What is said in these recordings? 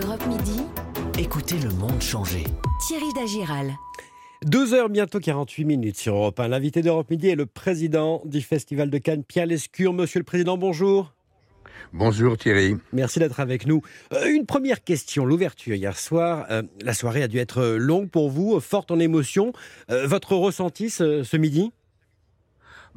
Europe Midi. Écoutez le monde changer. Thierry Dagiral. 12h bientôt 48 minutes sur Europe 1. L'invité d'Europe Midi est le président du Festival de Cannes, Pierre Lescure. Monsieur le Président, bonjour. Bonjour Thierry. Merci d'être avec nous. Euh, une première question, l'ouverture hier soir. euh, la soirée a dû être longue pour vous, forte en émotion. Euh, votre ressenti ce, ce midi?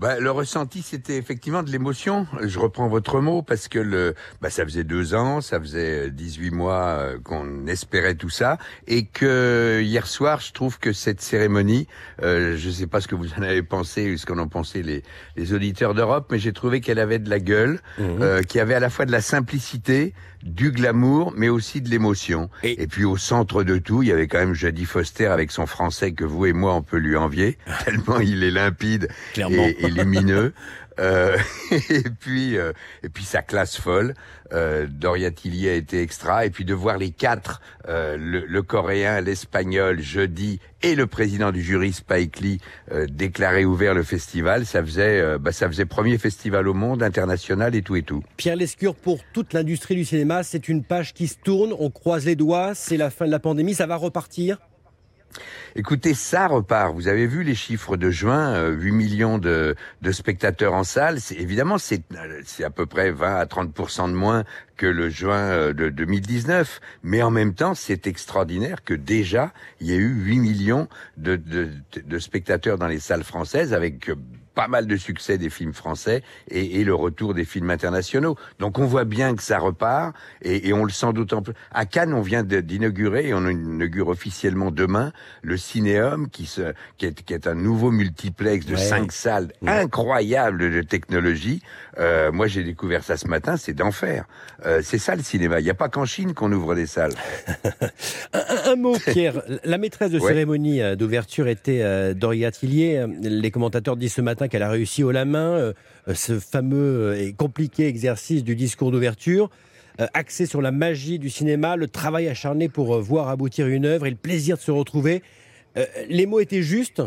Bah, le ressenti, c'était effectivement de l'émotion. Je reprends votre mot parce que le, bah, ça faisait deux ans, ça faisait 18 mois euh, qu'on espérait tout ça, et que hier soir, je trouve que cette cérémonie, euh, je ne sais pas ce que vous en avez pensé ou ce qu'en ont pensé les, les auditeurs d'Europe, mais j'ai trouvé qu'elle avait de la gueule, euh, qu'il y avait à la fois de la simplicité, du glamour, mais aussi de l'émotion. Et- Et... puis au centre de tout, il y avait quand même Jodie Foster avec son français que vous et moi on peut lui envier, tellement il est limpide Clairement. et lumineux. Euh, et puis euh, et puis sa classe folle. Euh, Doria Tilly a été extra. Et puis de voir les quatre, euh, le, le coréen, l'espagnol, jeudi et le président du jury Spike Lee déclarer ouvert le festival, ça faisait bah, ça faisait premier festival au monde international et tout et tout. Pierre Lescure, pour toute l'industrie du cinéma, c'est une page qui se tourne, on croise les doigts, c'est la fin de la pandémie, ça va repartir? Écoutez, ça repart. Vous avez vu les chiffres de juin, euh, 8 millions de, de spectateurs en salle. Évidemment, c'est, euh, c'est à peu près 20 à 30% de moins que le juin euh, de 2019. Mais en même temps, c'est extraordinaire que déjà, il y ait eu 8 millions de, de, de spectateurs dans les salles françaises avec euh, pas mal de succès des films français et, et le retour des films internationaux. Donc on voit bien que ça repart et, et on le sent d'autant plus. À Cannes, on vient d'inaugurer, et on inaugure officiellement demain, le Cinéum, qui, se, qui, est, qui est un nouveau multiplex de Ouais. cinq salles Ouais. incroyables de technologie. Euh, moi, j'ai découvert ça ce matin, c'est d'enfer. Euh, c'est ça le cinéma. Il n'y a pas qu'en Chine qu'on ouvre des salles. Un, un- mot, Pierre. La maîtresse de Ouais. cérémonie euh, d'ouverture était euh, Doria Tillier. Les commentateurs disent ce matin qu'elle a réussi haut la main euh, euh, ce fameux euh, et compliqué exercice du discours d'ouverture, axé sur la magie du cinéma, le travail acharné pour voir aboutir une œuvre et le plaisir de se retrouver. Les mots étaient justes.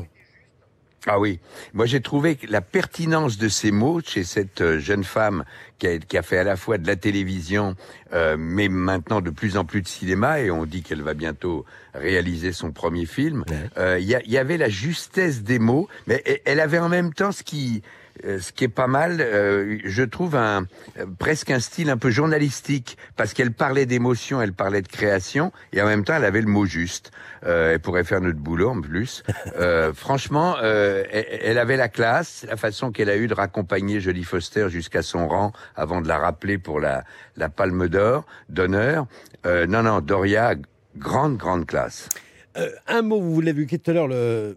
Ah oui, moi j'ai trouvé la pertinence de ces mots chez cette euh, jeune femme qui a, qui a fait à la fois de la télévision, euh, mais maintenant de plus en plus de cinéma, et on dit qu'elle va bientôt réaliser son premier film. Euh, Il y, y avait la justesse des mots, mais e- elle avait en même temps ce qui, ce qui est pas mal, euh, je trouve un euh, presque un style un peu journalistique, parce qu'elle parlait d'émotion, elle parlait de création, et en même temps elle avait le mot juste. Euh, elle pourrait faire notre boulot en plus. Euh, franchement, euh, elle, elle avait la classe, la façon qu'elle a eu de raccompagner Jodie Foster jusqu'à son rang avant de la rappeler pour la, la Palme d'Or d'honneur. Euh, non, non, Doria, grande, grande classe. Euh, un mot, vous l'avez vu tout à l'heure, le,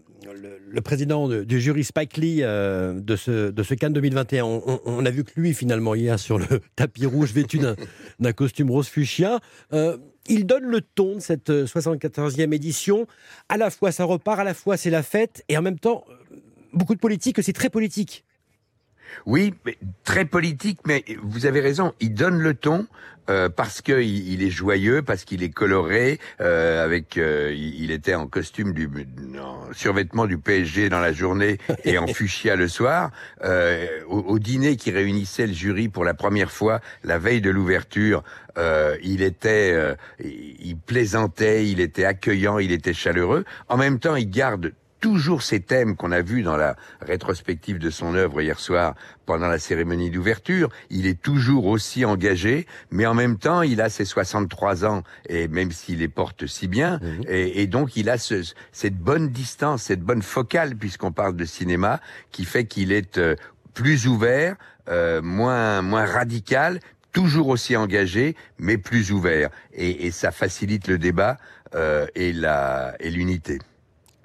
le, président de- du jury Spike Lee euh, de, ce, de ce Cannes 2021. On, a vu que lui, finalement, hier, sur le tapis rouge, vêtu d'un costume rose fuchsia, euh, il donne le ton de cette euh, 74e édition. À la fois, ça repart, à la fois, c'est la fête, et en même temps, beaucoup de politique, c'est très politique. Oui, mais très politique, mais vous avez raison, il donne le ton euh, parce que il, est joyeux, parce qu'il est coloré, euh, avec euh, il, était en costume du en survêtement du PSG dans la journée et en fuchsia le soir. Euh, au, au dîner qui réunissait le jury pour la première fois la veille de l'ouverture, euh, il était, euh, il plaisantait, il était accueillant, il était chaleureux. En même temps, il garde toujours ces thèmes qu'on a vus dans la rétrospective de son œuvre hier soir pendant la cérémonie d'ouverture. Il est toujours aussi engagé, mais en même temps, il a ses 63 ans, et même s'il les porte si bien, et, et donc il a ce- cette bonne distance, cette bonne focale, puisqu'on parle de cinéma, qui fait qu'il est euh, plus ouvert, euh, moins, moins radical, toujours aussi engagé, mais plus ouvert. Et, et ça facilite le débat euh, et la et l'unité.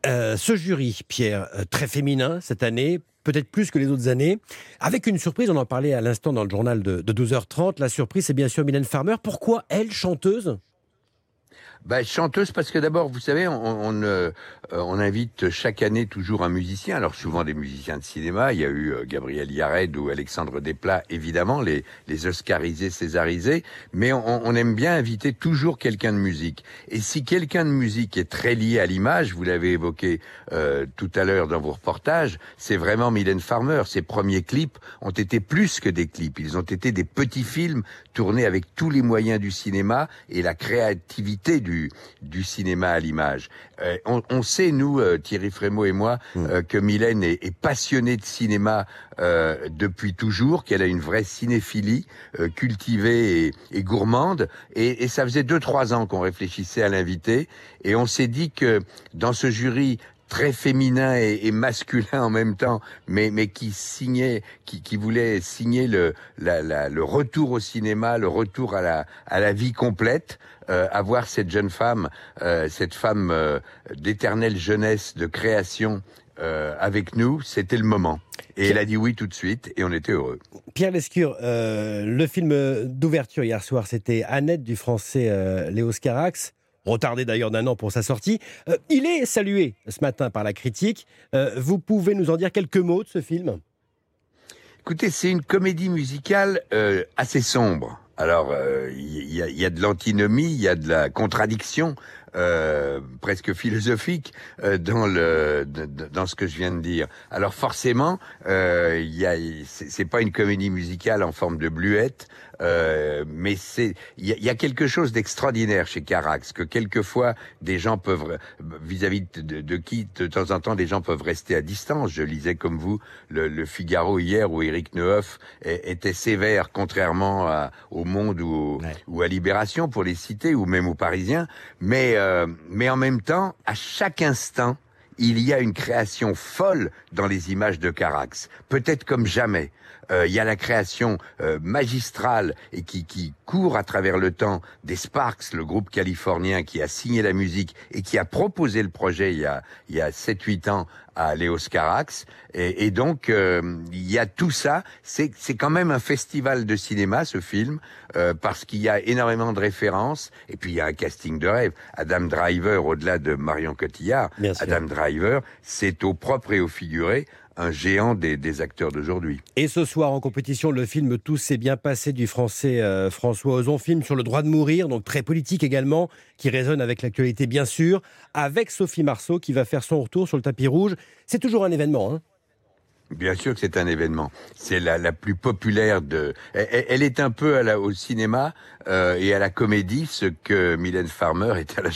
Euh, ce jury, Pierre, euh, très féminin cette année, peut-être plus que les autres années, avec une surprise, on en parlait à l'instant dans le journal de, de 12h30, la surprise c'est bien sûr Mylène Farmer. Pourquoi elle, chanteuse? Bah, chanteuse parce que d'abord, vous savez, on, on, euh, on, invite chaque année toujours un musicien. Alors souvent des musiciens de cinéma. Il y a eu euh, Gabriel Yared ou Alexandre Desplat, évidemment, les, les Oscarisés, Césarisés. Mais on, on aime bien inviter toujours quelqu'un de musique. Et si quelqu'un de musique est très lié à l'image, vous l'avez évoqué euh, tout à l'heure dans vos reportages, c'est vraiment Mylène Farmer. Ses premiers clips ont été plus que des clips. Ils ont été des petits films tournés avec tous les moyens du cinéma et la créativité du, du cinéma à l'image. Euh, on, on, sait, nous, euh, Thierry Frémaux et moi, mm. euh, que Mylène est, est, passionnée de cinéma euh, depuis toujours, qu'elle a une vraie cinéphilie euh, cultivée et, et gourmande. Et, et, ça faisait deux, trois ans qu'on réfléchissait à l'inviter. Et on s'est dit que dans ce jury très féminin et, et, masculin en même temps, mais, mais qui signait, qui, qui voulait signer le, la, la, le retour au cinéma, le retour à la, à la vie complète, euh, avoir cette jeune femme, euh, cette femme euh, d'éternelle jeunesse, de création euh, avec nous, c'était le moment. Et elle a dit oui tout de suite, et on était heureux. Pierre Lescure, euh, le film d'ouverture hier soir, c'était Annette du français euh, Léo Scarax retardé d'ailleurs d'un an pour sa sortie. Euh, il est salué ce matin par la critique. Euh, vous pouvez nous en dire quelques mots de ce film? Écoutez, c'est une comédie musicale euh, assez sombre. Alors, il y, a, de l'antinomie, il y a de la contradiction, euh, presque philosophique euh, dans le dans ce que je viens de dire. Alors forcément, euh, il y c'est pas une comédie musicale en forme de bluette, euh, mais c'est il y, y, a quelque chose d'extraordinaire chez Carax que quelquefois des gens peuvent vis-à-vis -vis de, de, qui de temps en temps des gens peuvent rester à distance. Je lisais comme vous le, le Figaro hier où Éric Neuf était sévère, contrairement à, au Monde ou, ouais. ou à Libération pour les citer ou même aux Parisiens, mais euh, mais en même temps, à chaque instant, il y a une création folle dans les images de Carax, peut-être comme jamais. Euh, il y a la création euh, magistrale et qui, qui court à travers le temps des Sparks, le groupe californien qui a signé la musique et qui a proposé le projet il y a, il y a 7-8 ans à Léo Carax. Et, et donc, euh, il y a tout ça. C'est quand même un festival de cinéma, ce film, euh, parce qu'il y a énormément de références. Et puis, il y a un casting de rêve. Adam Driver, au-delà de Marion Cotillard, Adam Driver, c'est au propre et au figuré un géant des, des acteurs d'aujourd'hui. Et ce soir en compétition, le film Tout s'est bien passé du français euh, François Ozon, film sur le droit de mourir, donc très politique également, qui résonne avec l'actualité bien sûr, avec Sophie Marceau qui va faire son retour sur le tapis rouge. C'est toujours un événement. Hein Bien sûr que c'est un événement. C'est la, la, plus populaire de. Elle, elle est un peu à la, au cinéma euh, et à la comédie ce que Mylène Farmer est à la